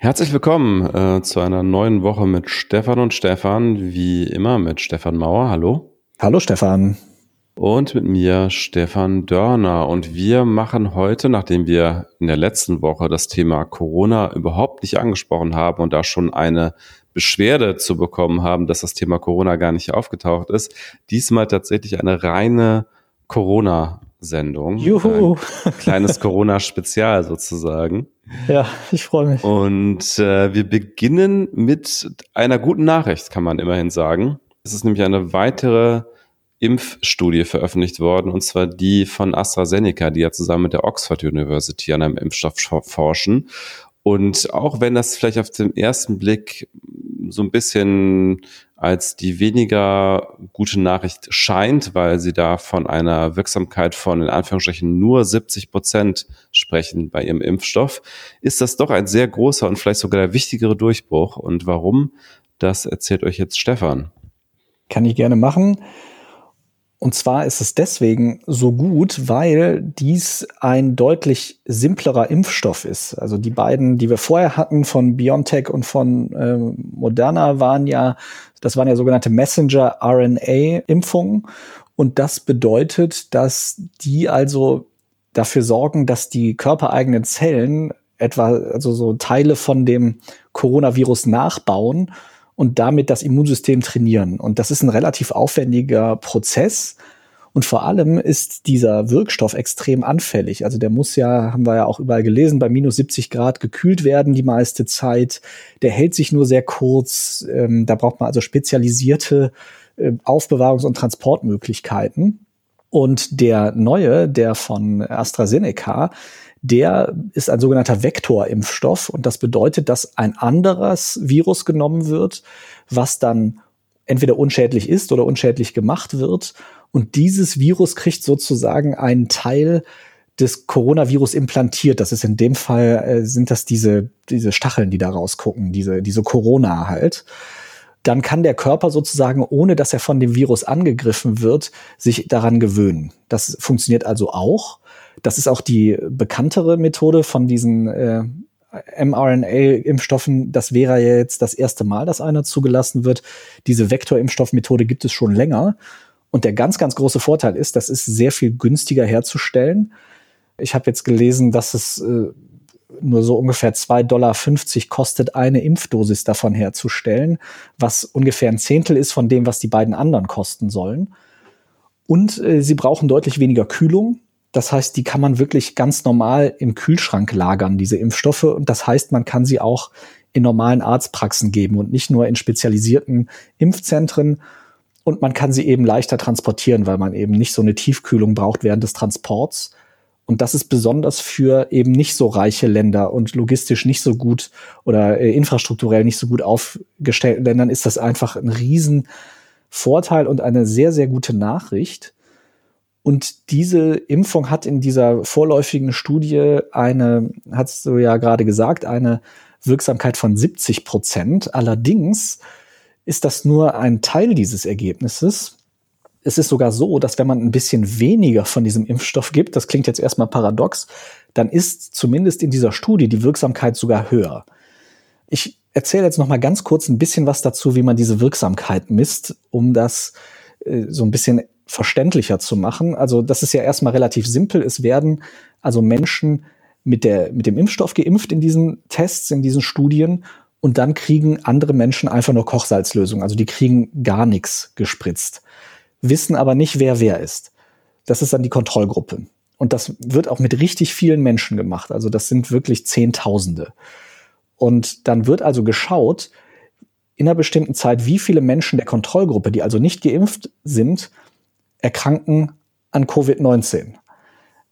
Herzlich willkommen äh, zu einer neuen Woche mit Stefan und Stefan, wie immer mit Stefan Mauer. Hallo. Hallo Stefan. Und mit mir Stefan Dörner. Und wir machen heute, nachdem wir in der letzten Woche das Thema Corona überhaupt nicht angesprochen haben und da schon eine Beschwerde zu bekommen haben, dass das Thema Corona gar nicht aufgetaucht ist, diesmal tatsächlich eine reine Corona Sendung. Juhu. Ein kleines Corona-Spezial sozusagen. Ja, ich freue mich. Und äh, wir beginnen mit einer guten Nachricht, kann man immerhin sagen. Es ist nämlich eine weitere Impfstudie veröffentlicht worden, und zwar die von AstraZeneca, die ja zusammen mit der Oxford University an einem Impfstoff forschen. Und auch wenn das vielleicht auf den ersten Blick so ein bisschen als die weniger gute Nachricht scheint, weil sie da von einer Wirksamkeit von in Anführungsstrichen nur 70 Prozent sprechen bei ihrem Impfstoff, ist das doch ein sehr großer und vielleicht sogar der wichtigere Durchbruch. Und warum, das erzählt euch jetzt Stefan. Kann ich gerne machen. Und zwar ist es deswegen so gut, weil dies ein deutlich simplerer Impfstoff ist. Also die beiden, die wir vorher hatten von BioNTech und von äh, Moderna, waren ja, das waren ja sogenannte Messenger-RNA-Impfungen. Und das bedeutet, dass die also dafür sorgen, dass die körpereigenen Zellen etwa, also so Teile von dem Coronavirus nachbauen und damit das Immunsystem trainieren. Und das ist ein relativ aufwendiger Prozess. Und vor allem ist dieser Wirkstoff extrem anfällig. Also der muss ja, haben wir ja auch überall gelesen, bei minus 70 Grad gekühlt werden die meiste Zeit. Der hält sich nur sehr kurz. Ähm, da braucht man also spezialisierte äh, Aufbewahrungs- und Transportmöglichkeiten. Und der neue, der von AstraZeneca, der ist ein sogenannter Vektorimpfstoff und das bedeutet, dass ein anderes Virus genommen wird, was dann entweder unschädlich ist oder unschädlich gemacht wird. Und dieses Virus kriegt sozusagen einen Teil des Coronavirus implantiert. Das ist in dem Fall, äh, sind das diese, diese Stacheln, die da rausgucken, diese, diese Corona halt. Dann kann der Körper sozusagen, ohne dass er von dem Virus angegriffen wird, sich daran gewöhnen. Das funktioniert also auch. Das ist auch die bekanntere Methode von diesen äh, mRNA-Impfstoffen. Das wäre ja jetzt das erste Mal, dass einer zugelassen wird. Diese Vektorimpfstoffmethode gibt es schon länger. Und der ganz, ganz große Vorteil ist, das ist sehr viel günstiger herzustellen. Ich habe jetzt gelesen, dass es äh, nur so ungefähr 2,50 Dollar kostet, eine Impfdosis davon herzustellen, was ungefähr ein Zehntel ist von dem, was die beiden anderen kosten sollen. Und äh, sie brauchen deutlich weniger Kühlung. Das heißt, die kann man wirklich ganz normal im Kühlschrank lagern, diese Impfstoffe. Und das heißt, man kann sie auch in normalen Arztpraxen geben und nicht nur in spezialisierten Impfzentren. Und man kann sie eben leichter transportieren, weil man eben nicht so eine Tiefkühlung braucht während des Transports. Und das ist besonders für eben nicht so reiche Länder und logistisch nicht so gut oder äh, infrastrukturell nicht so gut aufgestellten Ländern ist das einfach ein Riesenvorteil und eine sehr, sehr gute Nachricht. Und diese Impfung hat in dieser vorläufigen Studie eine, hast du ja gerade gesagt, eine Wirksamkeit von 70 Prozent. Allerdings ist das nur ein Teil dieses Ergebnisses. Es ist sogar so, dass wenn man ein bisschen weniger von diesem Impfstoff gibt, das klingt jetzt erstmal paradox, dann ist zumindest in dieser Studie die Wirksamkeit sogar höher. Ich erzähle jetzt noch mal ganz kurz ein bisschen was dazu, wie man diese Wirksamkeit misst, um das äh, so ein bisschen verständlicher zu machen. Also das ist ja erstmal relativ simpel. Es werden also Menschen mit, der, mit dem Impfstoff geimpft in diesen Tests, in diesen Studien und dann kriegen andere Menschen einfach nur Kochsalzlösung. Also die kriegen gar nichts gespritzt, wissen aber nicht, wer wer ist. Das ist dann die Kontrollgruppe. Und das wird auch mit richtig vielen Menschen gemacht. Also das sind wirklich Zehntausende. Und dann wird also geschaut, in einer bestimmten Zeit, wie viele Menschen der Kontrollgruppe, die also nicht geimpft sind, erkranken an Covid-19.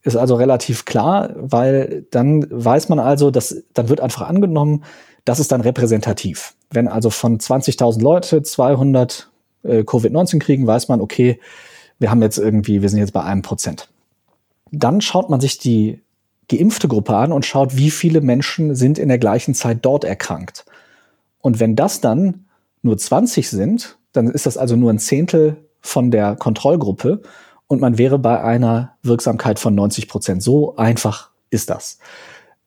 Ist also relativ klar, weil dann weiß man also, dass dann wird einfach angenommen, das ist dann repräsentativ. Wenn also von 20.000 Leute 200 äh, Covid-19 kriegen, weiß man, okay, wir haben jetzt irgendwie, wir sind jetzt bei einem Prozent. Dann schaut man sich die geimpfte Gruppe an und schaut, wie viele Menschen sind in der gleichen Zeit dort erkrankt. Und wenn das dann nur 20 sind, dann ist das also nur ein Zehntel von der Kontrollgruppe und man wäre bei einer Wirksamkeit von 90 Prozent. So einfach ist das.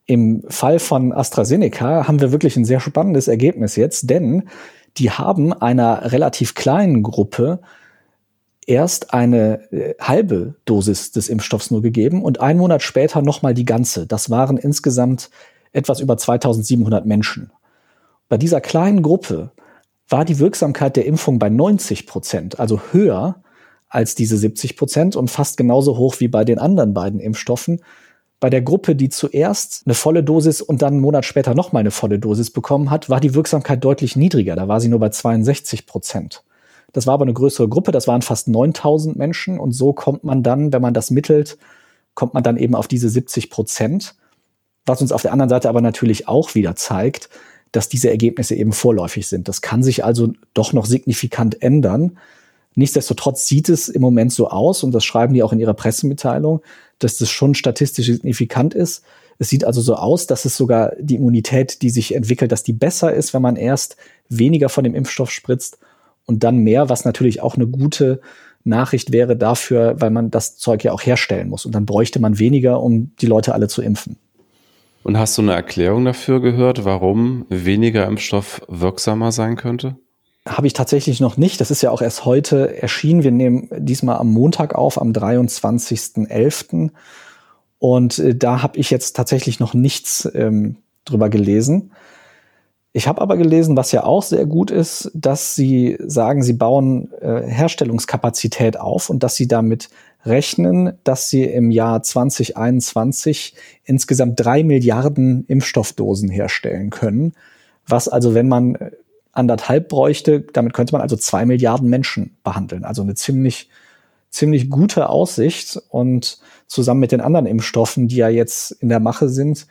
Im Fall von AstraZeneca haben wir wirklich ein sehr spannendes Ergebnis jetzt, denn die haben einer relativ kleinen Gruppe erst eine äh, halbe Dosis des Impfstoffs nur gegeben und einen Monat später nochmal die ganze. Das waren insgesamt etwas über 2700 Menschen. Bei dieser kleinen Gruppe war die Wirksamkeit der Impfung bei 90 Prozent, also höher als diese 70 Prozent und fast genauso hoch wie bei den anderen beiden Impfstoffen. Bei der Gruppe, die zuerst eine volle Dosis und dann einen Monat später nochmal eine volle Dosis bekommen hat, war die Wirksamkeit deutlich niedriger. Da war sie nur bei 62 Prozent. Das war aber eine größere Gruppe, das waren fast 9000 Menschen und so kommt man dann, wenn man das mittelt, kommt man dann eben auf diese 70 Prozent. Was uns auf der anderen Seite aber natürlich auch wieder zeigt, dass diese Ergebnisse eben vorläufig sind. Das kann sich also doch noch signifikant ändern. Nichtsdestotrotz sieht es im Moment so aus, und das schreiben die auch in ihrer Pressemitteilung, dass das schon statistisch signifikant ist. Es sieht also so aus, dass es sogar die Immunität, die sich entwickelt, dass die besser ist, wenn man erst weniger von dem Impfstoff spritzt und dann mehr, was natürlich auch eine gute Nachricht wäre dafür, weil man das Zeug ja auch herstellen muss. Und dann bräuchte man weniger, um die Leute alle zu impfen. Und hast du eine Erklärung dafür gehört, warum weniger Impfstoff wirksamer sein könnte? Habe ich tatsächlich noch nicht. Das ist ja auch erst heute erschienen. Wir nehmen diesmal am Montag auf, am 23.11. Und äh, da habe ich jetzt tatsächlich noch nichts ähm, drüber gelesen. Ich habe aber gelesen, was ja auch sehr gut ist, dass sie sagen, sie bauen äh, Herstellungskapazität auf und dass sie damit rechnen, dass sie im Jahr 2021 insgesamt drei Milliarden Impfstoffdosen herstellen können. Was also, wenn man äh, anderthalb bräuchte, damit könnte man also zwei Milliarden Menschen behandeln. Also eine ziemlich, ziemlich gute Aussicht. Und zusammen mit den anderen Impfstoffen, die ja jetzt in der Mache sind,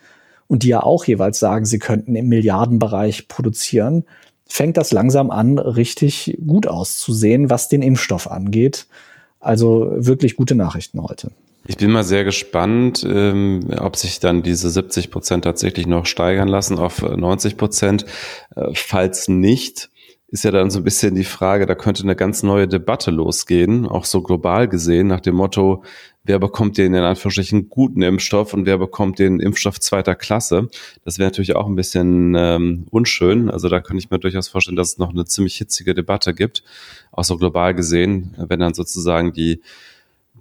und die ja auch jeweils sagen, sie könnten im Milliardenbereich produzieren, fängt das langsam an, richtig gut auszusehen, was den Impfstoff angeht. Also wirklich gute Nachrichten heute. Ich bin mal sehr gespannt, ähm, ob sich dann diese 70 Prozent tatsächlich noch steigern lassen auf 90 Prozent. Äh, falls nicht, ist ja dann so ein bisschen die Frage, da könnte eine ganz neue Debatte losgehen, auch so global gesehen, nach dem Motto, wer bekommt den in Anführungsstrichen guten Impfstoff und wer bekommt den Impfstoff zweiter Klasse. Das wäre natürlich auch ein bisschen ähm, unschön. Also da könnte ich mir durchaus vorstellen, dass es noch eine ziemlich hitzige Debatte gibt, auch so global gesehen, wenn dann sozusagen die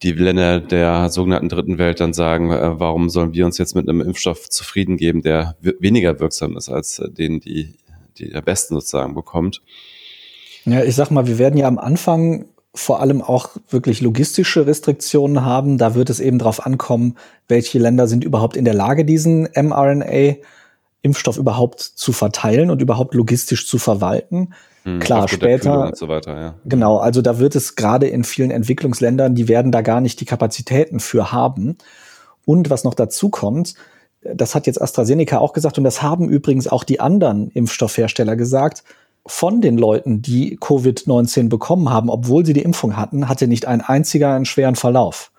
die Länder der sogenannten dritten Welt dann sagen, äh, warum sollen wir uns jetzt mit einem Impfstoff zufrieden geben, der weniger wirksam ist als äh, den, die die der Besten sozusagen bekommt. Ja, ich sag mal, wir werden ja am Anfang vor allem auch wirklich logistische Restriktionen haben. Da wird es eben darauf ankommen, welche Länder sind überhaupt in der Lage, diesen mRNA-Impfstoff überhaupt zu verteilen und überhaupt logistisch zu verwalten. Hm, Klar, später. So weiter, ja. Genau, also da wird es gerade in vielen Entwicklungsländern, die werden da gar nicht die Kapazitäten für haben. Und was noch dazu kommt, das hat jetzt AstraZeneca auch gesagt und das haben übrigens auch die anderen Impfstoffhersteller gesagt, von den Leuten, die Covid-19 bekommen haben, obwohl sie die Impfung hatten, hatte nicht ein einziger einen schweren Verlauf.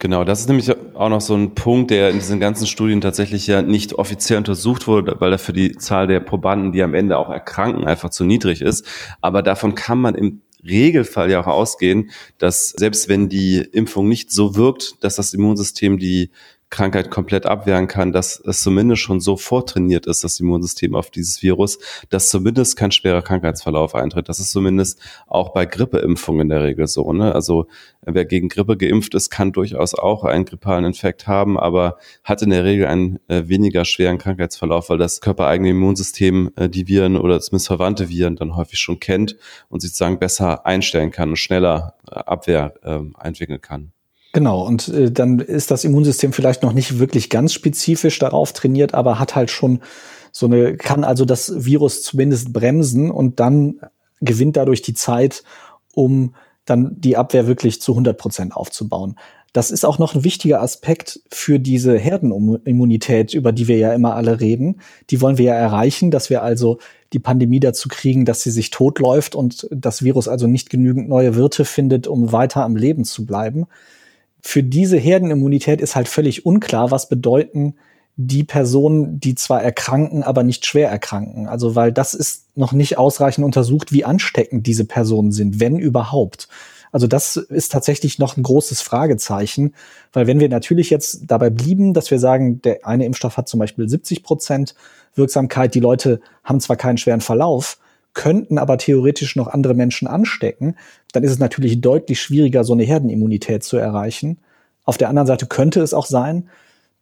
Genau, das ist nämlich auch noch so ein Punkt, der in diesen ganzen Studien tatsächlich ja nicht offiziell untersucht wurde, weil dafür die Zahl der Probanden, die am Ende auch erkranken, einfach zu niedrig ist. Aber davon kann man im Regelfall ja auch ausgehen, dass selbst wenn die Impfung nicht so wirkt, dass das Immunsystem die Krankheit komplett abwehren kann, dass es zumindest schon so vortrainiert ist, das Immunsystem auf dieses Virus, dass zumindest kein schwerer Krankheitsverlauf eintritt. Das ist zumindest auch bei Grippeimpfungen in der Regel so. Ne? Also wer gegen Grippe geimpft ist, kann durchaus auch einen grippalen Infekt haben, aber hat in der Regel einen äh, weniger schweren Krankheitsverlauf, weil das körpereigene Immunsystem äh, die Viren oder zumindest verwandte Viren dann häufig schon kennt und sozusagen besser einstellen kann und schneller äh, Abwehr äh, entwickeln kann. Genau, und äh, dann ist das Immunsystem vielleicht noch nicht wirklich ganz spezifisch darauf trainiert, aber hat halt schon so eine, kann also das Virus zumindest bremsen und dann gewinnt dadurch die Zeit, um dann die Abwehr wirklich zu 100 Prozent aufzubauen. Das ist auch noch ein wichtiger Aspekt für diese Herdenimmunität, über die wir ja immer alle reden. Die wollen wir ja erreichen, dass wir also die Pandemie dazu kriegen, dass sie sich totläuft und das Virus also nicht genügend neue Wirte findet, um weiter am Leben zu bleiben für diese Herdenimmunität ist halt völlig unklar, was bedeuten die Personen, die zwar erkranken, aber nicht schwer erkranken. Also weil das ist noch nicht ausreichend untersucht, wie ansteckend diese Personen sind, wenn überhaupt. Also das ist tatsächlich noch ein großes Fragezeichen, weil wenn wir natürlich jetzt dabei blieben, dass wir sagen, der eine Impfstoff hat zum Beispiel 70 Prozent Wirksamkeit, die Leute haben zwar keinen schweren Verlauf, könnten aber theoretisch noch andere Menschen anstecken, dann ist es natürlich deutlich schwieriger, so eine Herdenimmunität zu erreichen. Auf der anderen Seite könnte es auch sein,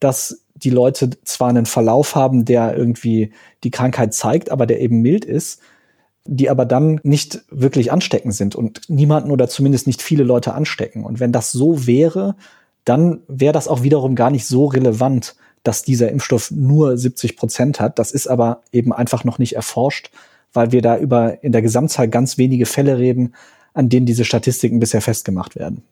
dass die Leute zwar einen Verlauf haben, der irgendwie die Krankheit zeigt, aber der eben mild ist, die aber dann nicht wirklich ansteckend sind und niemanden oder zumindest nicht viele Leute anstecken. Und wenn das so wäre, dann wäre das auch wiederum gar nicht so relevant, dass dieser Impfstoff nur 70 Prozent hat. Das ist aber eben einfach noch nicht erforscht, weil wir da über in der Gesamtzahl ganz wenige Fälle reden, an denen diese Statistiken bisher festgemacht werden.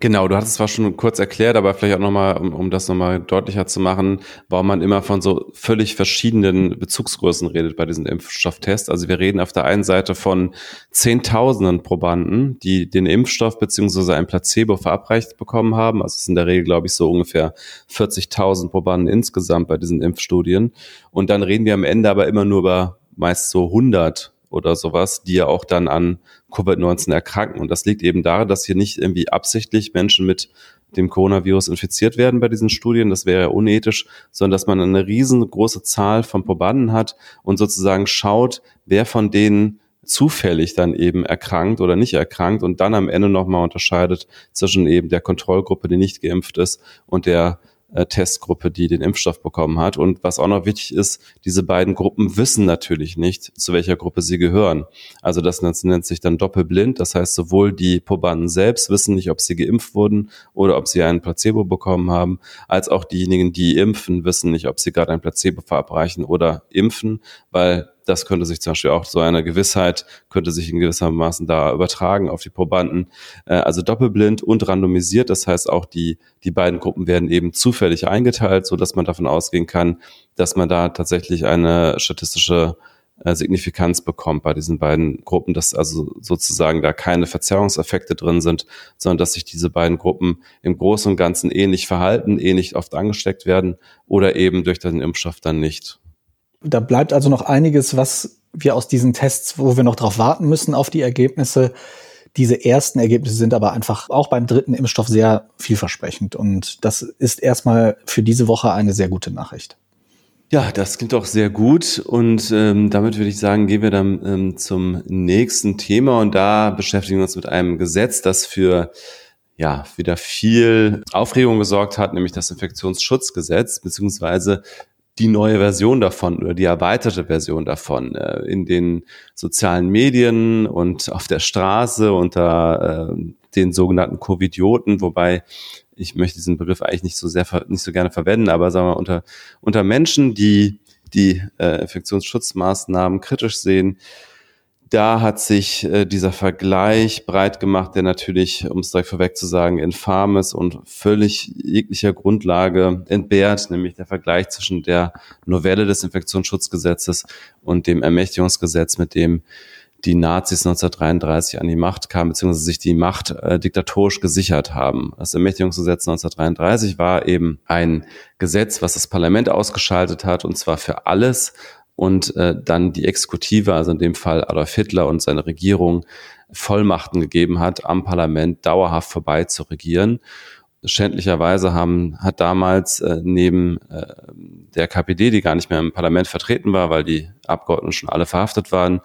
Genau, du hast es zwar schon kurz erklärt, aber vielleicht auch nochmal, um, um das nochmal deutlicher zu machen, warum man immer von so völlig verschiedenen Bezugsgrößen redet bei diesen Impfstofftests. Also wir reden auf der einen Seite von Zehntausenden Probanden, die den Impfstoff beziehungsweise ein Placebo verabreicht bekommen haben. Also es sind in der Regel, glaube ich, so ungefähr 40.000 Probanden insgesamt bei diesen Impfstudien. Und dann reden wir am Ende aber immer nur über meist so 100 oder sowas, die ja auch dann an Covid-19 erkranken. Und das liegt eben daran, dass hier nicht irgendwie absichtlich Menschen mit dem Coronavirus infiziert werden bei diesen Studien. Das wäre ja unethisch, sondern dass man eine riesengroße Zahl von Probanden hat und sozusagen schaut, wer von denen zufällig dann eben erkrankt oder nicht erkrankt und dann am Ende nochmal unterscheidet zwischen eben der Kontrollgruppe, die nicht geimpft ist und der äh, Testgruppe, die den Impfstoff bekommen hat. Und was auch noch wichtig ist, diese beiden Gruppen wissen natürlich nicht, zu welcher Gruppe sie gehören. Also das nennt sich dann doppelblind. Das heißt, sowohl die Probanden selbst wissen nicht, ob sie geimpft wurden oder ob sie einen Placebo bekommen haben, als auch diejenigen, die impfen, wissen nicht, ob sie gerade ein Placebo verabreichen oder impfen, weil das könnte sich zum Beispiel auch so eine Gewissheit, könnte sich in gewisser Maßen da übertragen auf die Probanden. Äh, also doppelblind und randomisiert. Das heißt, auch die, die beiden Gruppen werden eben zufällig eingeteilt, so dass man davon ausgehen kann, dass man da tatsächlich eine statistische äh, Signifikanz bekommt bei diesen beiden Gruppen, dass also sozusagen da keine Verzerrungseffekte drin sind, sondern dass sich diese beiden Gruppen im Großen und Ganzen ähnlich verhalten, ähnlich oft angesteckt werden oder eben durch den Impfstoff dann nicht. Da bleibt also noch einiges, was wir aus diesen Tests, wo wir noch drauf warten müssen auf die Ergebnisse. Diese ersten Ergebnisse sind aber einfach auch beim dritten Impfstoff sehr vielversprechend. Und das ist erstmal für diese Woche eine sehr gute Nachricht. Ja, das klingt doch sehr gut. Und ähm, damit würde ich sagen, gehen wir dann ähm, zum nächsten Thema. Und da beschäftigen wir uns mit einem Gesetz, das für ja, wieder viel Aufregung gesorgt hat, nämlich das Infektionsschutzgesetz, beziehungsweise die neue Version davon oder die erweiterte Version davon äh, in den sozialen Medien und auf der Straße unter äh, den sogenannten Covidioten, wobei ich möchte diesen Begriff eigentlich nicht so sehr nicht so gerne verwenden, aber sagen wir unter unter Menschen, die die äh, Infektionsschutzmaßnahmen kritisch sehen, da hat sich äh, dieser Vergleich breit gemacht, der natürlich, um es direkt vorweg zu sagen, infam ist und völlig jeglicher Grundlage entbehrt, nämlich der Vergleich zwischen der Novelle des Infektionsschutzgesetzes und dem Ermächtigungsgesetz, mit dem die Nazis 1933 an die Macht kamen, beziehungsweise sich die Macht äh, diktatorisch gesichert haben. Das Ermächtigungsgesetz 1933 war eben ein Gesetz, was das Parlament ausgeschaltet hat, und zwar für alles, und äh, dann die Exekutive, also in dem Fall Adolf Hitler und seine Regierung, Vollmachten gegeben hat, am Parlament dauerhaft vorbei zu regieren. Schändlicherweise haben, hat damals äh, neben äh, der KPD, die gar nicht mehr im Parlament vertreten war, weil die Abgeordneten schon alle verhaftet waren,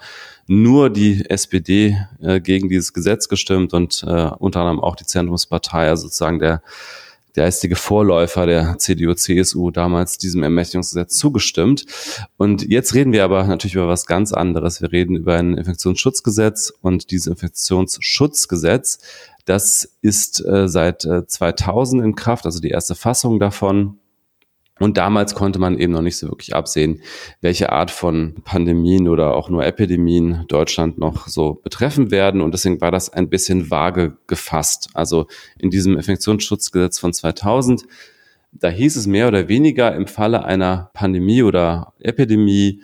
nur die SPD äh, gegen dieses Gesetz gestimmt und äh, unter anderem auch die Zentrumspartei, also sozusagen der geistige Vorläufer der CDU-CSU damals diesem Ermächtigungsgesetz zugestimmt. Und jetzt reden wir aber natürlich über was ganz anderes. Wir reden über ein Infektionsschutzgesetz und dieses Infektionsschutzgesetz, das ist äh, seit äh, 2000 in Kraft, also die erste Fassung davon. Und damals konnte man eben noch nicht so wirklich absehen, welche Art von Pandemien oder auch nur Epidemien Deutschland noch so betreffen werden. Und deswegen war das ein bisschen vage gefasst. Also in diesem Infektionsschutzgesetz von 2000, da hieß es mehr oder weniger im Falle einer Pandemie oder Epidemie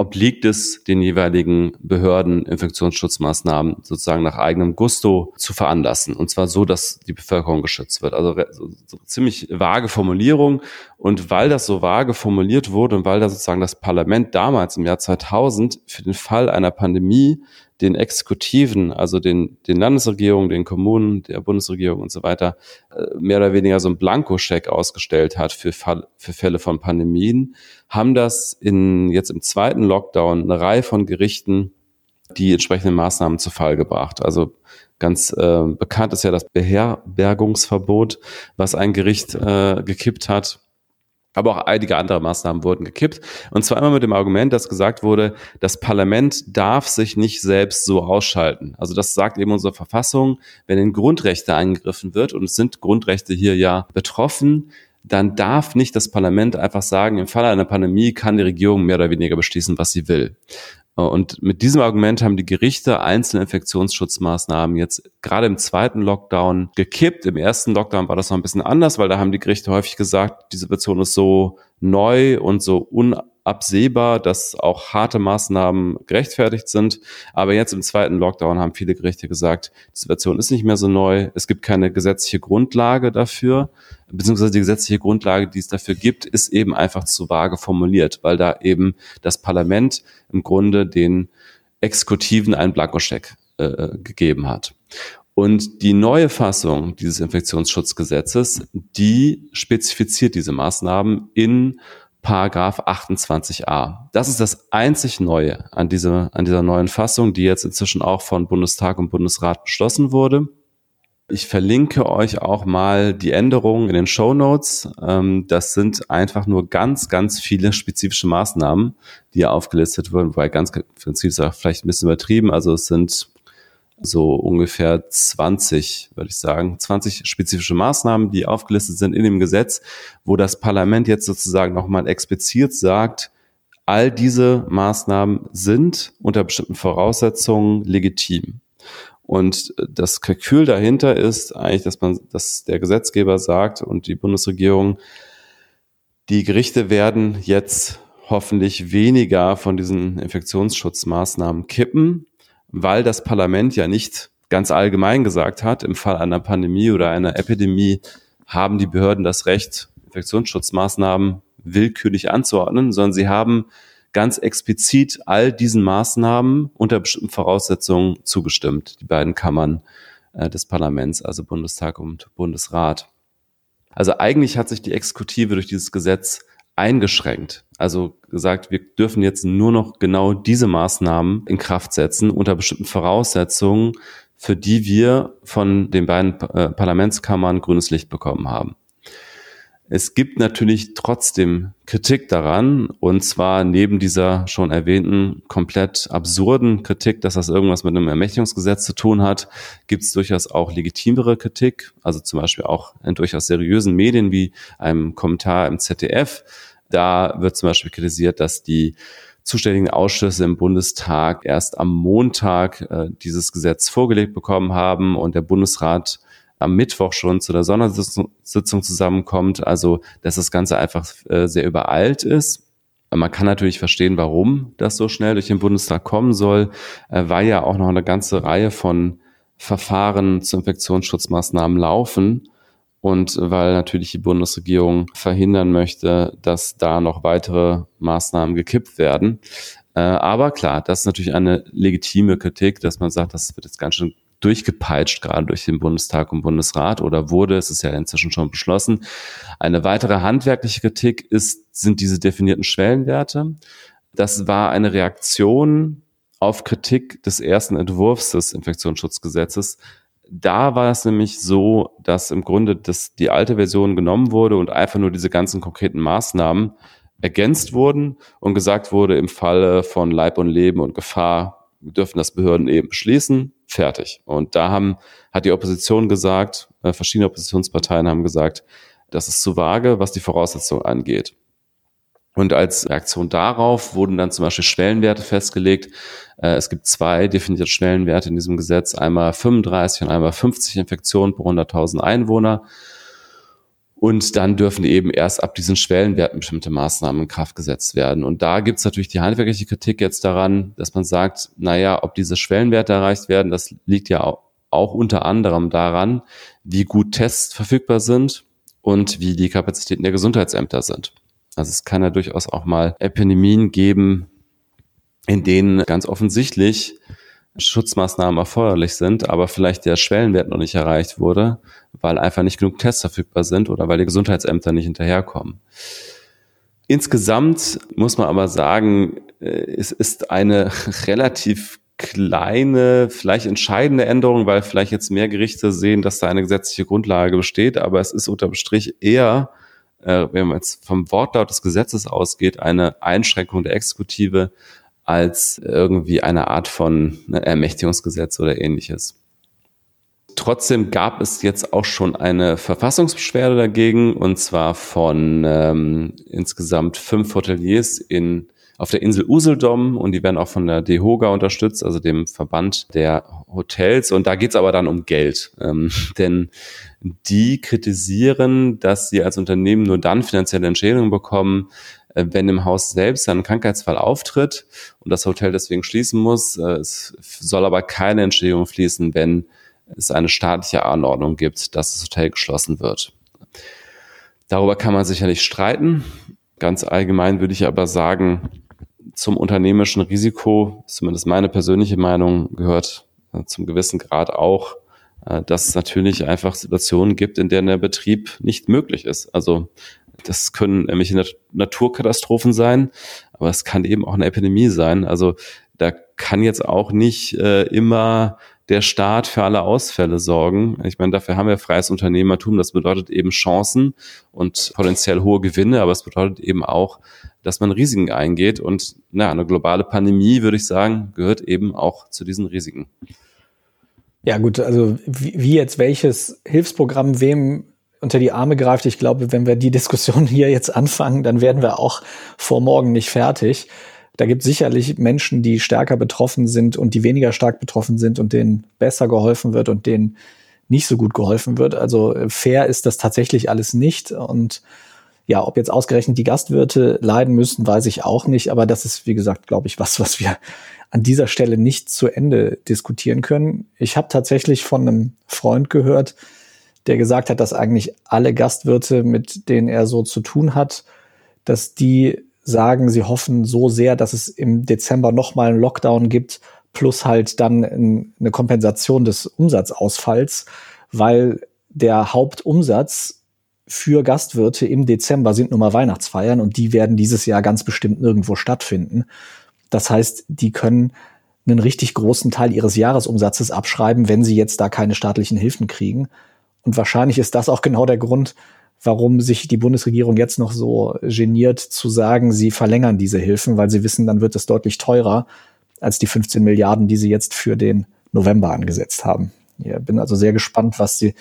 obliegt es den jeweiligen Behörden, Infektionsschutzmaßnahmen sozusagen nach eigenem Gusto zu veranlassen. Und zwar so, dass die Bevölkerung geschützt wird. Also so, ziemlich vage Formulierung. Und weil das so vage formuliert wurde und weil da sozusagen das Parlament damals im Jahr 2000 für den Fall einer Pandemie den Exekutiven, also den, den Landesregierungen, den Kommunen, der Bundesregierung und so weiter, äh, mehr oder weniger so einen Blankoscheck ausgestellt hat für, Fall, für Fälle von Pandemien, haben das in, jetzt im zweiten Lockdown eine Reihe von Gerichten die entsprechenden Maßnahmen zu Fall gebracht. Also ganz äh, bekannt ist ja das Beherbergungsverbot, was ein Gericht äh, gekippt hat. Aber auch einige andere Maßnahmen wurden gekippt. Und zwar immer mit dem Argument, dass gesagt wurde, das Parlament darf sich nicht selbst so ausschalten. Also das sagt eben unsere Verfassung, wenn in Grundrechte eingegriffen wird, und es sind Grundrechte hier ja betroffen, dann darf nicht das Parlament einfach sagen, im Falle einer Pandemie kann die Regierung mehr oder weniger beschließen, was sie will. Und mit diesem Argument haben die Gerichte einzelne Infektionsschutzmaßnahmen jetzt gerade im zweiten Lockdown gekippt. Im ersten Lockdown war das noch ein bisschen anders, weil da haben die Gerichte häufig gesagt, die Situation ist so neu und so un absehbar, dass auch harte Maßnahmen gerechtfertigt sind. Aber jetzt im zweiten Lockdown haben viele Gerichte gesagt, die Situation ist nicht mehr so neu. Es gibt keine gesetzliche Grundlage dafür, beziehungsweise die gesetzliche Grundlage, die es dafür gibt, ist eben einfach zu vage formuliert, weil da eben das Parlament im Grunde den Exekutiven einen Blankoscheck äh, gegeben hat. Und die neue Fassung dieses Infektionsschutzgesetzes, die spezifiziert diese Maßnahmen in Paragraph 28a. Das ist das einzig Neue an dieser, an dieser neuen Fassung, die jetzt inzwischen auch von Bundestag und Bundesrat beschlossen wurde. Ich verlinke euch auch mal die Änderungen in den Show Notes. Ähm, das sind einfach nur ganz, ganz viele spezifische Maßnahmen, die hier aufgelistet wurden, wobei ganz präzise ist auch vielleicht ein bisschen übertrieben. Also es sind so ungefähr 20, würde ich sagen, 20 spezifische Maßnahmen, die aufgelistet sind in dem Gesetz, wo das Parlament jetzt sozusagen nochmal explizit sagt, all diese Maßnahmen sind unter bestimmten Voraussetzungen legitim. Und das Kalkül dahinter ist eigentlich, dass man, dass der Gesetzgeber sagt und die Bundesregierung, die Gerichte werden jetzt hoffentlich weniger von diesen Infektionsschutzmaßnahmen kippen, weil das Parlament ja nicht ganz allgemein gesagt hat, im Fall einer Pandemie oder einer Epidemie haben die Behörden das Recht, Infektionsschutzmaßnahmen willkürlich anzuordnen, sondern sie haben ganz explizit all diesen Maßnahmen unter bestimmten Voraussetzungen zugestimmt, die beiden Kammern äh, des Parlaments, also Bundestag und Bundesrat. Also eigentlich hat sich die Exekutive durch dieses Gesetz eingeschränkt. Also gesagt, wir dürfen jetzt nur noch genau diese Maßnahmen in Kraft setzen unter bestimmten Voraussetzungen, für die wir von den beiden äh, Parlamentskammern grünes Licht bekommen haben. Es gibt natürlich trotzdem Kritik daran, und zwar neben dieser schon erwähnten komplett absurden Kritik, dass das irgendwas mit einem Ermächtigungsgesetz zu tun hat, gibt es durchaus auch legitimere Kritik, also zum Beispiel auch in durchaus seriösen Medien wie einem Kommentar im ZDF, da wird zum Beispiel kritisiert, dass die zuständigen Ausschüsse im Bundestag erst am Montag äh, dieses Gesetz vorgelegt bekommen haben und der Bundesrat am Mittwoch schon zu der Sondersitzung zusammenkommt. Also, dass das Ganze einfach äh, sehr übereilt ist. Man kann natürlich verstehen, warum das so schnell durch den Bundestag kommen soll, äh, weil ja auch noch eine ganze Reihe von Verfahren zu Infektionsschutzmaßnahmen laufen und weil natürlich die Bundesregierung verhindern möchte, dass da noch weitere Maßnahmen gekippt werden. Äh, aber klar, das ist natürlich eine legitime Kritik, dass man sagt, das wird jetzt ganz schön durchgepeitscht, gerade durch den Bundestag und Bundesrat oder wurde, es ist ja inzwischen schon beschlossen. Eine weitere handwerkliche Kritik ist, sind diese definierten Schwellenwerte. Das war eine Reaktion auf Kritik des ersten Entwurfs des Infektionsschutzgesetzes, da war es nämlich so, dass im Grunde das, die alte Version genommen wurde und einfach nur diese ganzen konkreten Maßnahmen ergänzt wurden und gesagt wurde, im Falle von Leib und Leben und Gefahr dürfen das Behörden eben beschließen, fertig. Und da haben, hat die Opposition gesagt, äh, verschiedene Oppositionsparteien haben gesagt, das ist zu vage, was die Voraussetzungen angeht. Und als Reaktion darauf wurden dann zum Beispiel Schwellenwerte festgelegt. Äh, es gibt zwei definierte Schwellenwerte in diesem Gesetz, einmal 35 und einmal 50 Infektionen pro 100.000 Einwohner. Und dann dürfen eben erst ab diesen Schwellenwerten bestimmte Maßnahmen in Kraft gesetzt werden. Und da gibt es natürlich die handwerkliche Kritik jetzt daran, dass man sagt, naja, ob diese Schwellenwerte erreicht werden, das liegt ja auch unter anderem daran, wie gut Tests verfügbar sind und wie die Kapazitäten der Gesundheitsämter sind. Also es kann ja durchaus auch mal Epidemien geben, in denen ganz offensichtlich Schutzmaßnahmen erforderlich sind, aber vielleicht der Schwellenwert noch nicht erreicht wurde, weil einfach nicht genug Tests verfügbar sind oder weil die Gesundheitsämter nicht hinterherkommen. Insgesamt muss man aber sagen, äh, es ist eine relativ kleine, vielleicht entscheidende Änderung, weil vielleicht jetzt mehr Gerichte sehen, dass da eine gesetzliche Grundlage besteht, aber es ist unterm Strich eher, äh, wenn man jetzt vom Wortlaut des Gesetzes ausgeht, eine Einschränkung der Exekutive als irgendwie eine Art von ne, Ermächtigungsgesetz oder ähnliches. Trotzdem gab es jetzt auch schon eine Verfassungsbeschwerde dagegen, und zwar von ähm, insgesamt fünf Hoteliers in, auf der Insel Useldom und die werden auch von der DEHOGA unterstützt, also dem Verband der Hotels. Und da geht's aber dann um Geld. Ähm, denn die kritisieren, dass sie als Unternehmen nur dann finanzielle Entschädigungen bekommen, äh, wenn im Haus selbst ein Krankheitsfall auftritt und das Hotel deswegen schließen muss. Äh, es soll aber keine Entschädigung fließen, wenn es eine staatliche Anordnung gibt, dass das Hotel geschlossen wird. Darüber kann man sicherlich streiten. Ganz allgemein würde ich aber sagen, zum unternehmerischen Risiko, zumindest meine persönliche Meinung, gehört äh, zum gewissen Grad auch, dass es natürlich einfach Situationen gibt, in denen der Betrieb nicht möglich ist. Also das können irgendwelche Naturkatastrophen sein, aber es kann eben auch eine Epidemie sein. Also da kann jetzt auch nicht äh, immer der Staat für alle Ausfälle sorgen. Ich meine, dafür haben wir freies Unternehmertum. Das bedeutet eben Chancen und potenziell hohe Gewinne, aber es bedeutet eben auch, dass man Risiken eingeht. Und na, eine globale Pandemie, würde ich sagen, gehört eben auch zu diesen Risiken. Ja, gut, also wie, jetzt welches Hilfsprogramm wem unter die Arme greift. Ich glaube, wenn wir die Diskussion hier jetzt anfangen, dann werden wir auch vor morgen nicht fertig. Da gibt es sicherlich Menschen, die stärker betroffen sind und die weniger stark betroffen sind und denen besser geholfen wird und denen nicht so gut geholfen wird. Also äh, fair ist das tatsächlich alles nicht. Und ja, ob jetzt ausgerechnet die Gastwirte leiden müssen, weiß ich auch nicht. Aber das ist, wie gesagt, glaube ich, was, was wir an dieser Stelle nicht zu Ende diskutieren können. Ich habe tatsächlich von einem Freund gehört, der gesagt hat, dass eigentlich alle Gastwirte, mit denen er so zu tun hat, dass die sagen, sie hoffen so sehr, dass es im Dezember nochmal einen Lockdown gibt, plus halt dann eine Kompensation des Umsatzausfalls, weil der Hauptumsatz für Gastwirte im Dezember sind nun mal Weihnachtsfeiern und die werden dieses Jahr ganz bestimmt nirgendwo stattfinden. Das heißt, die können einen richtig großen Teil ihres Jahresumsatzes abschreiben, wenn sie jetzt da keine staatlichen Hilfen kriegen. Und wahrscheinlich ist das auch genau der Grund, warum sich die Bundesregierung jetzt noch so geniert zu sagen, sie verlängern diese Hilfen, weil sie wissen, dann wird es deutlich teurer als die 15 Milliarden, die sie jetzt für den November angesetzt haben. Ich bin also sehr gespannt, was sie,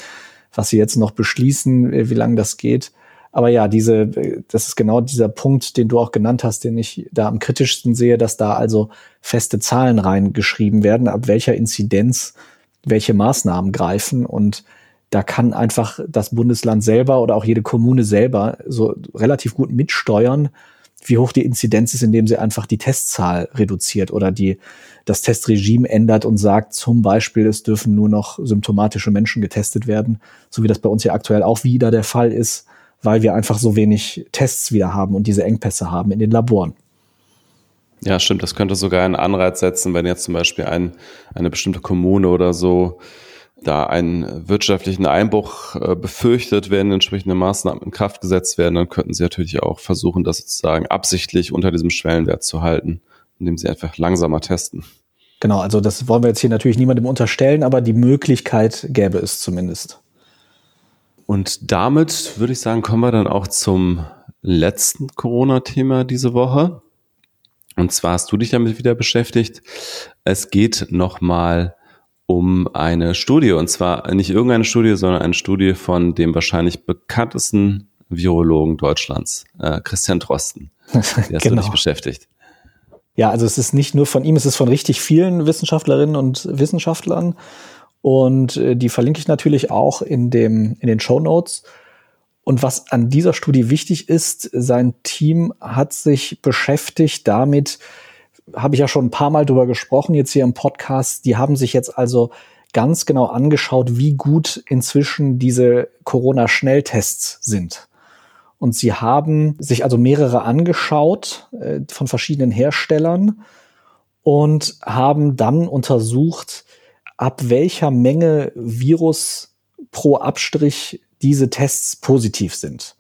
was sie jetzt noch beschließen, wie lange das geht. Aber ja, diese, das ist genau dieser Punkt, den du auch genannt hast, den ich da am kritischsten sehe, dass da also feste Zahlen reingeschrieben werden, ab welcher Inzidenz welche Maßnahmen greifen und da kann einfach das Bundesland selber oder auch jede Kommune selber so relativ gut mitsteuern, wie hoch die Inzidenz ist, indem sie einfach die Testzahl reduziert oder die, das Testregime ändert und sagt zum Beispiel, es dürfen nur noch symptomatische Menschen getestet werden, so wie das bei uns ja aktuell auch wieder der Fall ist, weil wir einfach so wenig Tests wieder haben und diese Engpässe haben in den Laboren. Ja, stimmt. Das könnte sogar einen Anreiz setzen, wenn jetzt zum Beispiel ein, eine bestimmte Kommune oder so da einen wirtschaftlichen Einbruch äh, befürchtet, werden entsprechende Maßnahmen in Kraft gesetzt werden, dann könnten sie natürlich auch versuchen, das sozusagen absichtlich unter diesem Schwellenwert zu halten, indem sie einfach langsamer testen. Genau, also das wollen wir jetzt hier natürlich niemandem unterstellen, aber die Möglichkeit gäbe es zumindest. Und damit würde ich sagen, kommen wir dann auch zum letzten Corona-Thema diese Woche. Und zwar hast du dich damit wieder beschäftigt. Es geht nochmal um eine Studie, und zwar nicht irgendeine Studie, sondern eine Studie von dem wahrscheinlich bekanntesten Virologen Deutschlands, äh, Christian Drosten. Der ist genau. dich beschäftigt. Ja, also es ist nicht nur von ihm, es ist von richtig vielen Wissenschaftlerinnen und Wissenschaftlern. Und äh, die verlinke ich natürlich auch in, dem, in den Show Notes. Und was an dieser Studie wichtig ist, sein Team hat sich beschäftigt damit, habe ich ja schon ein paar Mal drüber gesprochen, jetzt hier im Podcast. Die haben sich jetzt also ganz genau angeschaut, wie gut inzwischen diese Corona-Schnelltests sind. Und sie haben sich also mehrere angeschaut äh, von verschiedenen Herstellern und haben dann untersucht, ab welcher Menge Virus pro Abstrich diese Tests positiv sind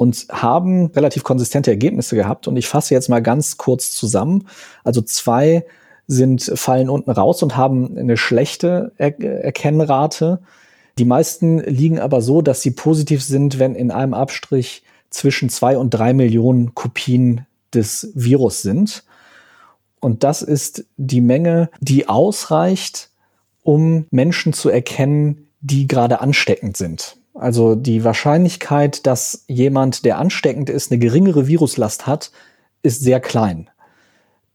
und haben relativ konsistente Ergebnisse gehabt. Und ich fasse jetzt mal ganz kurz zusammen. Also zwei sind, fallen unten raus und haben eine schlechte er Erkennrate. Die meisten liegen aber so, dass sie positiv sind, wenn in einem Abstrich zwischen zwei und drei Millionen Kopien des Virus sind. Und das ist die Menge, die ausreicht, um Menschen zu erkennen, die gerade ansteckend sind. Also die Wahrscheinlichkeit, dass jemand, der ansteckend ist, eine geringere Viruslast hat, ist sehr klein.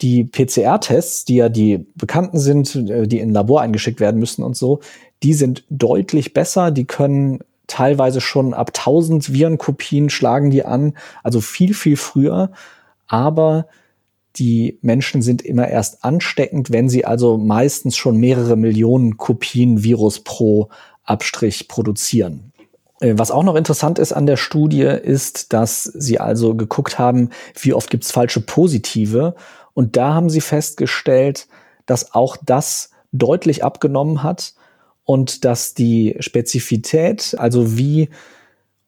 Die PCR-Tests, die ja die bekannten sind, äh, die in Labor eingeschickt werden müssen und so, die sind deutlich besser. Die können teilweise schon ab 1000 Virenkopien schlagen die an, also viel, viel früher. Aber die Menschen sind immer erst ansteckend, wenn sie also meistens schon mehrere Millionen Kopien Virus pro Abstrich produzieren. Äh, was auch noch interessant ist an der Studie, ist, dass sie also geguckt haben, wie oft gibt's falsche Positive. Und da haben sie festgestellt, dass auch das deutlich abgenommen hat und dass die Spezifität, also wie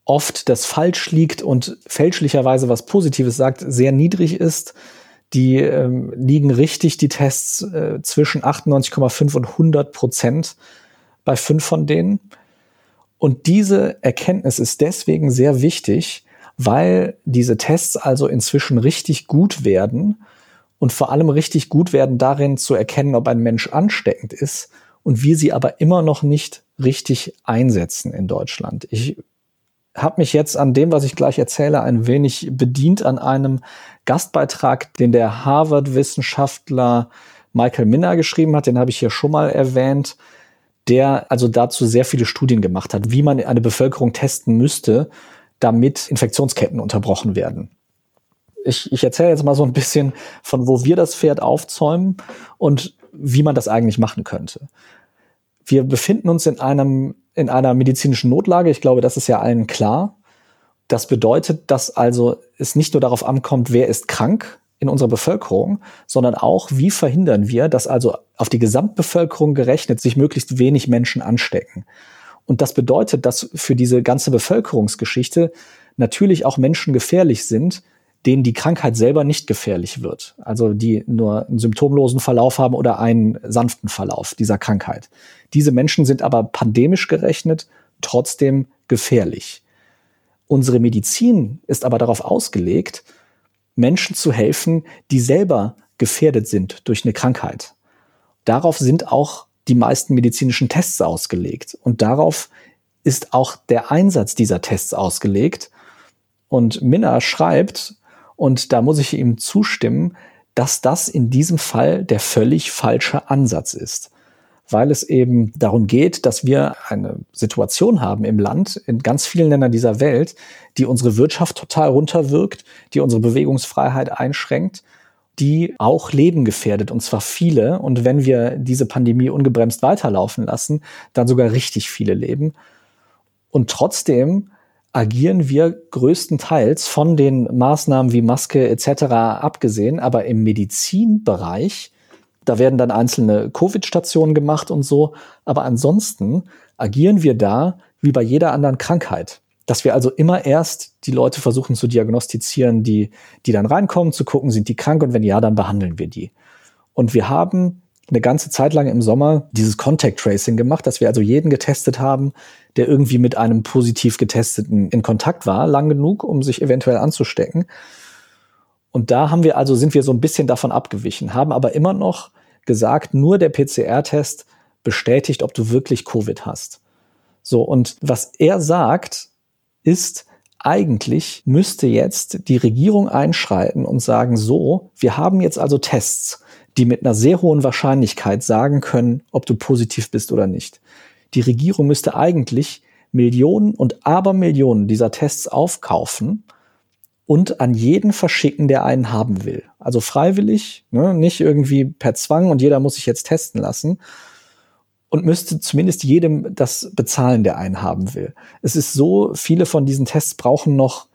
oft das falsch liegt und fälschlicherweise was Positives sagt, sehr niedrig ist. Die ähm, liegen richtig, die Tests, äh, zwischen 98,5 und 100 Prozent bei fünf von denen. Und diese Erkenntnis ist deswegen sehr wichtig, weil diese Tests also inzwischen richtig gut werden und vor allem richtig gut werden darin zu erkennen, ob ein Mensch ansteckend ist und wir sie aber immer noch nicht richtig einsetzen in Deutschland. Ich habe mich jetzt an dem, was ich gleich erzähle, ein wenig bedient an einem Gastbeitrag, den der Harvard-Wissenschaftler Michael Minner geschrieben hat. Den habe ich hier schon mal erwähnt der also dazu sehr viele Studien gemacht hat, wie man eine Bevölkerung testen müsste, damit Infektionsketten unterbrochen werden. Ich, ich erzähle jetzt mal so ein bisschen von wo wir das Pferd aufzäumen und wie man das eigentlich machen könnte. Wir befinden uns in einem, in einer medizinischen Notlage. Ich glaube, das ist ja allen klar. Das bedeutet, dass also es nicht nur darauf ankommt, wer ist krank, in unserer Bevölkerung, sondern auch, wie verhindern wir, dass also auf die Gesamtbevölkerung gerechnet sich möglichst wenig Menschen anstecken. Und das bedeutet, dass für diese ganze Bevölkerungsgeschichte natürlich auch Menschen gefährlich sind, denen die Krankheit selber nicht gefährlich wird. Also die nur einen symptomlosen Verlauf haben oder einen sanften Verlauf dieser Krankheit. Diese Menschen sind aber pandemisch gerechnet trotzdem gefährlich. Unsere Medizin ist aber darauf ausgelegt, Menschen zu helfen, die selber gefährdet sind durch eine Krankheit. Darauf sind auch die meisten medizinischen Tests ausgelegt. Und darauf ist auch der Einsatz dieser Tests ausgelegt. Und Minna schreibt, und da muss ich ihm zustimmen, dass das in diesem Fall der völlig falsche Ansatz ist weil es eben darum geht, dass wir eine Situation haben im Land, in ganz vielen Ländern dieser Welt, die unsere Wirtschaft total runterwirkt, die unsere Bewegungsfreiheit einschränkt, die auch Leben gefährdet, und zwar viele. Und wenn wir diese Pandemie ungebremst weiterlaufen lassen, dann sogar richtig viele Leben. Und trotzdem agieren wir größtenteils von den Maßnahmen wie Maske etc. abgesehen, aber im Medizinbereich da werden dann einzelne Covid-Stationen gemacht und so. Aber ansonsten agieren wir da wie bei jeder anderen Krankheit. Dass wir also immer erst die Leute versuchen zu diagnostizieren, die, die dann reinkommen, zu gucken, sind die krank und wenn ja, dann behandeln wir die. Und wir haben eine ganze Zeit lang im Sommer dieses Contact Tracing gemacht, dass wir also jeden getestet haben, der irgendwie mit einem positiv getesteten in Kontakt war, lang genug, um sich eventuell anzustecken. Und da haben wir also, sind wir so ein bisschen davon abgewichen, haben aber immer noch gesagt, nur der PCR-Test bestätigt, ob du wirklich Covid hast. So, und was er sagt, ist, eigentlich müsste jetzt die Regierung einschreiten und sagen, so, wir haben jetzt also Tests, die mit einer sehr hohen Wahrscheinlichkeit sagen können, ob du positiv bist oder nicht. Die Regierung müsste eigentlich Millionen und Abermillionen dieser Tests aufkaufen und an jeden verschicken, der einen haben will. Also freiwillig, ne, nicht irgendwie per Zwang und jeder muss sich jetzt testen lassen. Und müsste zumindest jedem das bezahlen, der einen haben will. Es ist so, viele von diesen Tests brauchen noch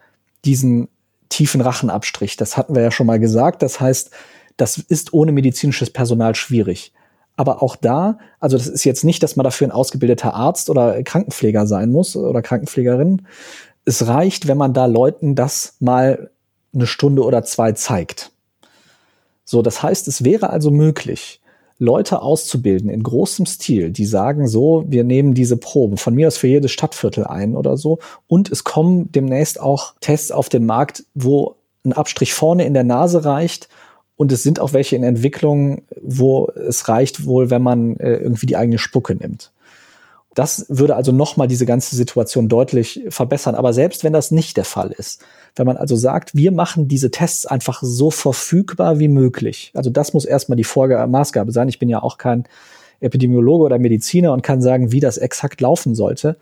diesen tiefen Rachenabstrich. Das hatten wir ja schon mal gesagt. Das heißt, Das ist ohne medizinisches Personal schwierig. Aber auch da, also das ist jetzt nicht, dass man dafür ein ausgebildeter Arzt oder Krankenpfleger sein muss oder Krankenpflegerin. Es reicht, wenn man da Leuten das mal eine Stunde oder zwei zeigt. So, das heißt, es wäre also möglich, Leute auszubilden in großem Stil, die sagen so, wir nehmen diese Probe von mir aus für jedes Stadtviertel ein oder so und es kommen demnächst auch Tests auf den Markt, wo ein Abstrich vorne in der Nase reicht und es sind auch welche in Entwicklung, wo es reicht wohl, wenn man äh, irgendwie die eigene Spucke nimmt. Das würde also nochmal diese ganze Situation deutlich verbessern. Aber selbst wenn das nicht der Fall ist, wenn man also sagt, wir machen diese Tests einfach so verfügbar wie möglich. Also das muss erstmal die Vorgabe, Maßgabe sein. Ich bin ja auch kein Epidemiologe oder Mediziner und kann sagen, wie das exakt laufen sollte.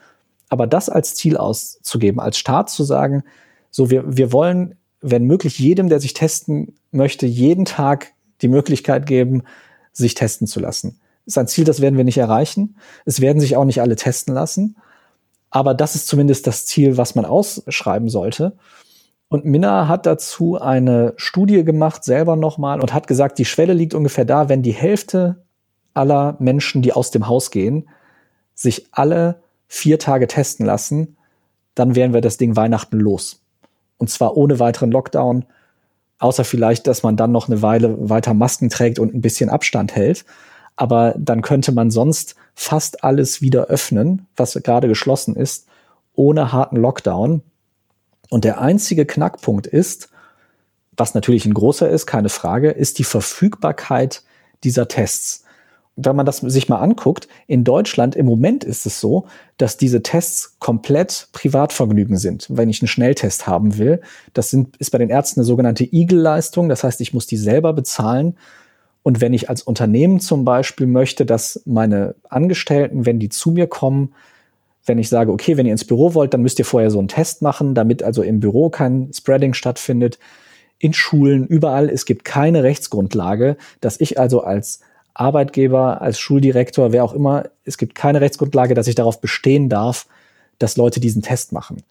Aber das als Ziel auszugeben, als Staat zu sagen, so wir, wir wollen, wenn möglich, jedem, der sich testen möchte, jeden Tag die Möglichkeit geben, sich testen zu lassen ist ein Ziel, das werden wir nicht erreichen. Es werden sich auch nicht alle testen lassen. Aber das ist zumindest das Ziel, was man ausschreiben sollte. Und Minna hat dazu eine Studie gemacht, selber nochmal, und hat gesagt, die Schwelle liegt ungefähr da, wenn die Hälfte aller Menschen, die aus dem Haus gehen, sich alle vier Tage testen lassen, dann wären wir das Ding Weihnachten los. Und zwar ohne weiteren Lockdown, außer vielleicht, dass man dann noch eine Weile weiter Masken trägt und ein bisschen Abstand hält aber dann könnte man sonst fast alles wieder öffnen, was gerade geschlossen ist, ohne harten Lockdown. Und der einzige Knackpunkt ist, was natürlich ein großer ist, keine Frage, ist die Verfügbarkeit dieser Tests. Wenn man das sich mal anguckt, in Deutschland im Moment ist es so, dass diese Tests komplett Privatvergnügen sind. Wenn ich einen Schnelltest haben will, das sind, ist bei den Ärzten eine sogenannte Eagle-Leistung. Das heißt, ich muss die selber bezahlen und wenn ich als Unternehmen zum Beispiel möchte, dass meine Angestellten, wenn die zu mir kommen, wenn ich sage, okay, wenn ihr ins Büro wollt, dann müsst ihr vorher so einen Test machen, damit also im Büro kein Spreading stattfindet. In Schulen, überall, es gibt keine Rechtsgrundlage, dass ich also als Arbeitgeber, als Schuldirektor, wer auch immer, es gibt keine Rechtsgrundlage, dass ich darauf bestehen darf, dass Leute diesen Test machen.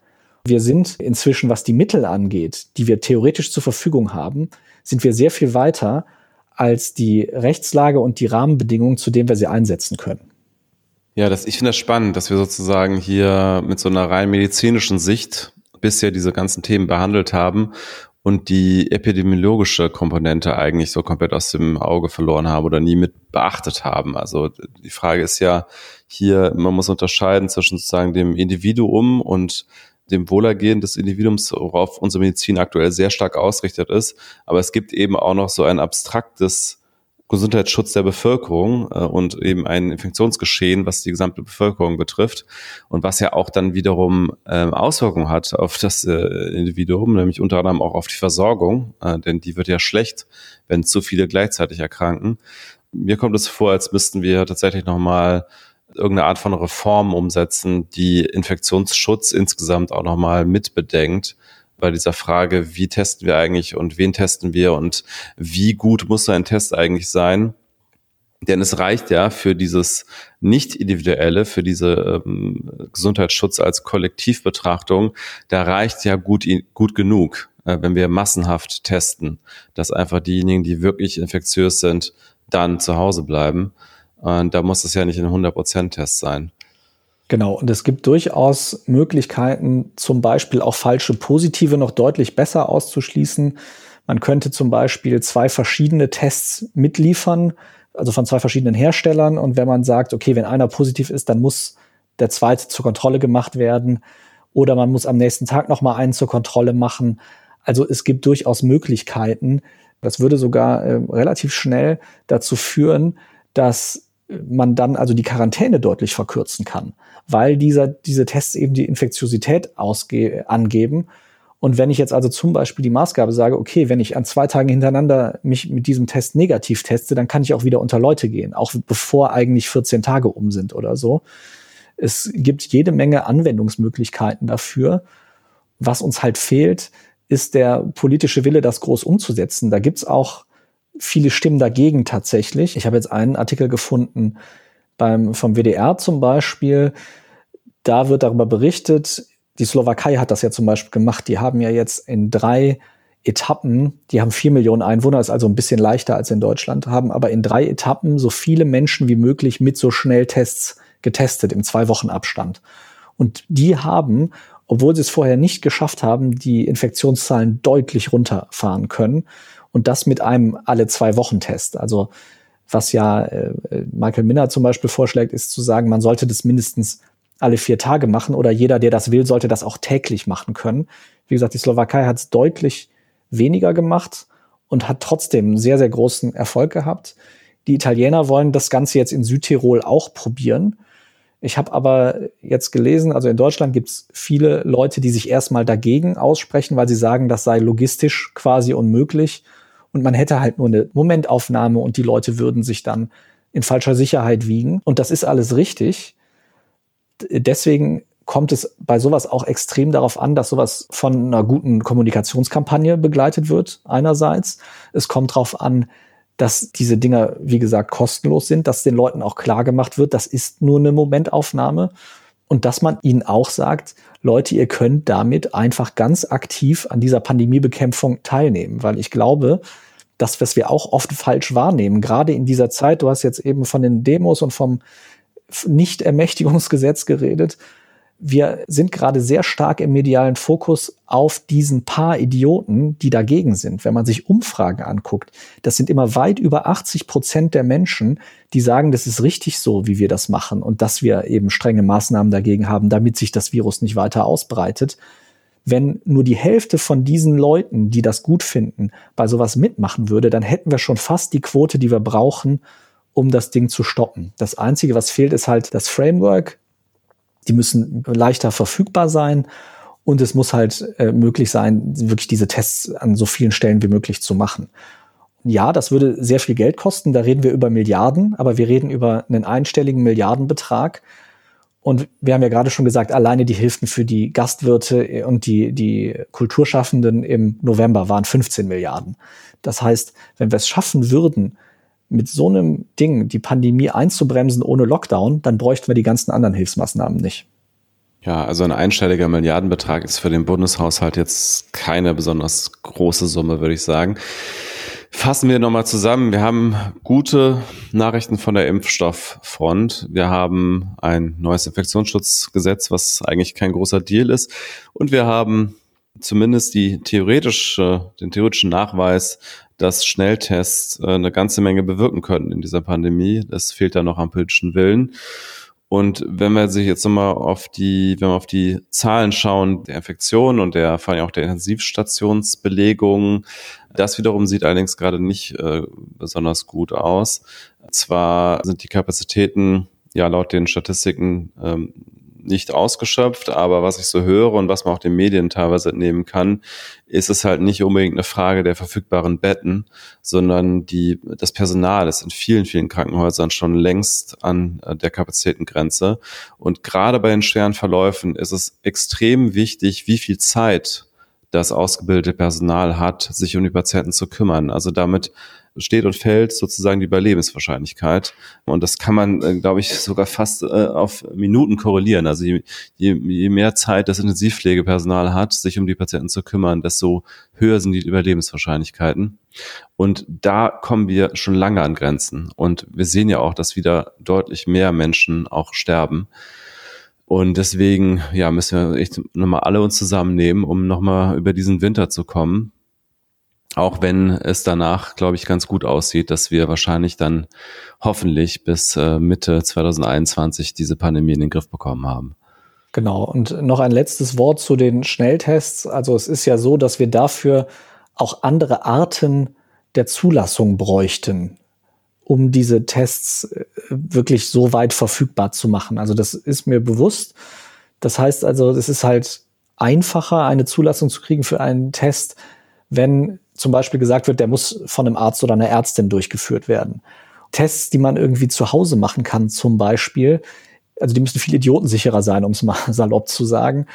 Wir sind inzwischen, was die Mittel angeht, die wir theoretisch zur Verfügung haben, sind wir sehr viel weiter als die Rechtslage und die Rahmenbedingungen, zu denen wir sie einsetzen können. Ja, das, ich finde das spannend, dass wir sozusagen hier mit so einer rein medizinischen Sicht bisher diese ganzen Themen behandelt haben und die epidemiologische Komponente eigentlich so komplett aus dem Auge verloren haben oder nie mit beachtet haben. Also die Frage ist ja hier, man muss unterscheiden zwischen sozusagen dem Individuum und dem Wohlergehen des Individuums, worauf unsere Medizin aktuell sehr stark ausgerichtet ist. Aber es gibt eben auch noch so ein abstraktes Gesundheitsschutz der Bevölkerung äh, und eben ein Infektionsgeschehen, was die gesamte Bevölkerung betrifft und was ja auch dann wiederum ähm, Auswirkungen hat auf das äh, Individuum, nämlich unter anderem auch auf die Versorgung, äh, denn die wird ja schlecht, wenn zu viele gleichzeitig erkranken. Mir kommt es vor, als müssten wir tatsächlich nochmal irgendeine Art von Reform umsetzen, die Infektionsschutz insgesamt auch nochmal mitbedenkt bei dieser Frage, wie testen wir eigentlich und wen testen wir und wie gut muss ein Test eigentlich sein? Denn es reicht ja für dieses nicht individuelle, für diese ähm, Gesundheitsschutz als Kollektivbetrachtung, da reicht ja gut, gut genug, äh, wenn wir massenhaft testen, dass einfach diejenigen, die wirklich infektiös sind, dann zu Hause bleiben. Und da muss es ja nicht ein 100%-Test sein. Genau, und es gibt durchaus Möglichkeiten, zum Beispiel auch falsche Positive noch deutlich besser auszuschließen. Man könnte zum Beispiel zwei verschiedene Tests mitliefern, also von zwei verschiedenen Herstellern. Und wenn man sagt, okay, wenn einer positiv ist, dann muss der zweite zur Kontrolle gemacht werden. Oder man muss am nächsten Tag nochmal einen zur Kontrolle machen. Also es gibt durchaus Möglichkeiten. Das würde sogar äh, relativ schnell dazu führen, dass man dann also die Quarantäne deutlich verkürzen kann, weil dieser, diese Tests eben die Infektiosität angeben. Und wenn ich jetzt also zum Beispiel die Maßgabe sage, okay, wenn ich an zwei Tagen hintereinander mich mit diesem Test negativ teste, dann kann ich auch wieder unter Leute gehen, auch bevor eigentlich 14 Tage um sind oder so. Es gibt jede Menge Anwendungsmöglichkeiten dafür. Was uns halt fehlt, ist der politische Wille, das groß umzusetzen. Da gibt's auch viele Stimmen dagegen tatsächlich. Ich habe jetzt einen Artikel gefunden beim, vom WDR zum Beispiel. Da wird darüber berichtet, die Slowakei hat das ja zum Beispiel gemacht. Die haben ja jetzt in drei Etappen, die haben vier Millionen Einwohner, ist also ein bisschen leichter als in Deutschland, haben aber in drei Etappen so viele Menschen wie möglich mit so Schnelltests getestet im zwei Wochen Abstand. Und die haben, obwohl sie es vorher nicht geschafft haben, die Infektionszahlen deutlich runterfahren können. Und das mit einem alle zwei Wochen Test. Also was ja äh, Michael Minner zum Beispiel vorschlägt, ist zu sagen, man sollte das mindestens alle vier Tage machen oder jeder, der das will, sollte das auch täglich machen können. Wie gesagt, die Slowakei hat es deutlich weniger gemacht und hat trotzdem sehr, sehr großen Erfolg gehabt. Die Italiener wollen das Ganze jetzt in Südtirol auch probieren. Ich habe aber jetzt gelesen, also in Deutschland gibt es viele Leute, die sich erstmal dagegen aussprechen, weil sie sagen, das sei logistisch quasi unmöglich und man hätte halt nur eine Momentaufnahme und die Leute würden sich dann in falscher Sicherheit wiegen. Und das ist alles richtig. Deswegen kommt es bei sowas auch extrem darauf an, dass sowas von einer guten Kommunikationskampagne begleitet wird, einerseits. Es kommt darauf an, dass diese Dinger, wie gesagt, kostenlos sind, dass den Leuten auch klar gemacht wird, das ist nur eine Momentaufnahme und dass man ihnen auch sagt, Leute, ihr könnt damit einfach ganz aktiv an dieser Pandemiebekämpfung teilnehmen, weil ich glaube, das, was wir auch oft falsch wahrnehmen, gerade in dieser Zeit, du hast jetzt eben von den Demos und vom Nicht-Ermächtigungsgesetz geredet, wir sind gerade sehr stark im medialen Fokus auf diesen paar Idioten, die dagegen sind. Wenn man sich Umfragen anguckt, das sind immer weit über 80 Prozent der Menschen, die sagen, das ist richtig so, wie wir das machen und dass wir eben strenge Maßnahmen dagegen haben, damit sich das Virus nicht weiter ausbreitet. Wenn nur die Hälfte von diesen Leuten, die das gut finden, bei sowas mitmachen würde, dann hätten wir schon fast die Quote, die wir brauchen, um das Ding zu stoppen. Das Einzige, was fehlt, ist halt das Framework, die müssen leichter verfügbar sein und es muss halt äh, möglich sein, wirklich diese Tests an so vielen Stellen wie möglich zu machen. Ja, das würde sehr viel Geld kosten. Da reden wir über Milliarden, aber wir reden über einen einstelligen Milliardenbetrag. Und wir haben ja gerade schon gesagt, alleine die Hilfen für die Gastwirte und die, die Kulturschaffenden im November waren 15 Milliarden. Das heißt, wenn wir es schaffen würden, mit so einem Ding die Pandemie einzubremsen ohne Lockdown, dann bräuchten wir die ganzen anderen Hilfsmaßnahmen nicht. Ja, also ein einstelliger Milliardenbetrag ist für den Bundeshaushalt jetzt keine besonders große Summe, würde ich sagen. Fassen wir nochmal zusammen. Wir haben gute Nachrichten von der Impfstofffront. Wir haben ein neues Infektionsschutzgesetz, was eigentlich kein großer Deal ist. Und wir haben zumindest die theoretische, den theoretischen Nachweis, dass Schnelltests äh, eine ganze Menge bewirken können in dieser Pandemie. Das fehlt da noch am politischen Willen. Und wenn wir sich jetzt nochmal auf die, wenn wir auf die Zahlen schauen, der Infektionen und der, vor allem auch der Intensivstationsbelegung, das wiederum sieht allerdings gerade nicht äh, besonders gut aus. Zwar sind die Kapazitäten ja laut den Statistiken ähm, nicht ausgeschöpft, aber was ich so höre und was man auch den Medien teilweise entnehmen kann, ist es halt nicht unbedingt eine Frage der verfügbaren Betten, sondern die, das Personal ist in vielen, vielen Krankenhäusern schon längst an äh, der Kapazitätengrenze. Und gerade bei den schweren Verläufen ist es extrem wichtig, wie viel Zeit das ausgebildete Personal hat, sich um die Patienten zu kümmern. Also damit steht und fällt sozusagen die Überlebenswahrscheinlichkeit. Und das kann man, äh, glaube ich, sogar fast äh, auf Minuten korrelieren. Also je, je, je mehr Zeit das Intensivpflegepersonal hat, sich um die Patienten zu kümmern, desto höher sind die Überlebenswahrscheinlichkeiten. Und da kommen wir schon lange an Grenzen. Und wir sehen ja auch, dass wieder deutlich mehr Menschen auch sterben. Und deswegen, ja, müssen wir echt nochmal alle uns zusammennehmen, um nochmal über diesen Winter zu kommen. Auch wenn es danach, glaube ich, ganz gut aussieht, dass wir wahrscheinlich dann hoffentlich bis äh, Mitte 2021 diese Pandemie in den Griff bekommen haben. Genau. Und noch ein letztes Wort zu den Schnelltests. Also es ist ja so, dass wir dafür auch andere Arten der Zulassung bräuchten, um diese Tests äh, wirklich so weit verfügbar zu machen. Also das ist mir bewusst. Das heißt also, es ist halt einfacher, eine Zulassung zu kriegen für einen Test, wenn zum Beispiel gesagt wird, der muss von einem Arzt oder einer Ärztin durchgeführt werden. Tests, die man irgendwie zu Hause machen kann, zum Beispiel, also die müssen viel idiotensicherer sein, um es mal salopp zu sagen,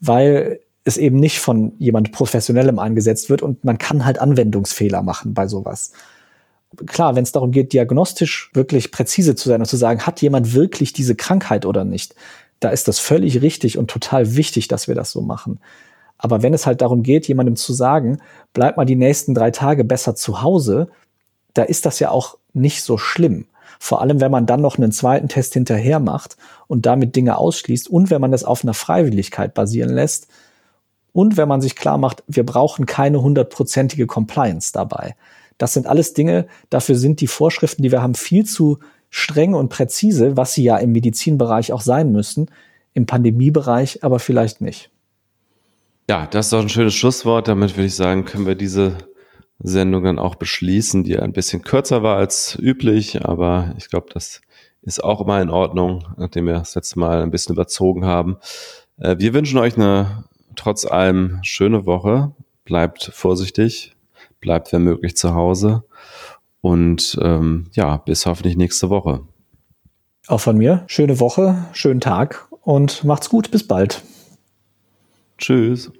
weil es eben nicht von jemand Professionellem eingesetzt wird und man kann halt Anwendungsfehler machen bei sowas. Klar, wenn es darum geht, diagnostisch wirklich präzise zu sein und zu sagen, hat jemand wirklich diese Krankheit oder nicht, da ist das völlig richtig und total wichtig, dass wir das so machen. Aber wenn es halt darum geht, jemandem zu sagen, bleib mal die nächsten drei Tage besser zu Hause, da ist das ja auch nicht so schlimm. Vor allem, wenn man dann noch einen zweiten Test hinterher macht und damit Dinge ausschließt und wenn man das auf einer Freiwilligkeit basieren lässt und wenn man sich klar macht, wir brauchen keine hundertprozentige Compliance dabei. Das sind alles Dinge, dafür sind die Vorschriften, die wir haben, viel zu streng und präzise, was sie ja im Medizinbereich auch sein müssen, im Pandemiebereich aber vielleicht nicht. Ja, das ist doch ein schönes Schlusswort. Damit würde ich sagen, können wir diese Sendung dann auch beschließen, die ein bisschen kürzer war als üblich, aber ich glaube, das ist auch immer in Ordnung, nachdem wir das letzte Mal ein bisschen überzogen haben. Äh, wir wünschen euch eine trotz allem schöne Woche. Bleibt vorsichtig, bleibt wenn möglich zu Hause und ähm, ja, bis hoffentlich nächste Woche. Auch von mir, schöne Woche, schönen Tag und macht's gut, bis bald. Tschüss.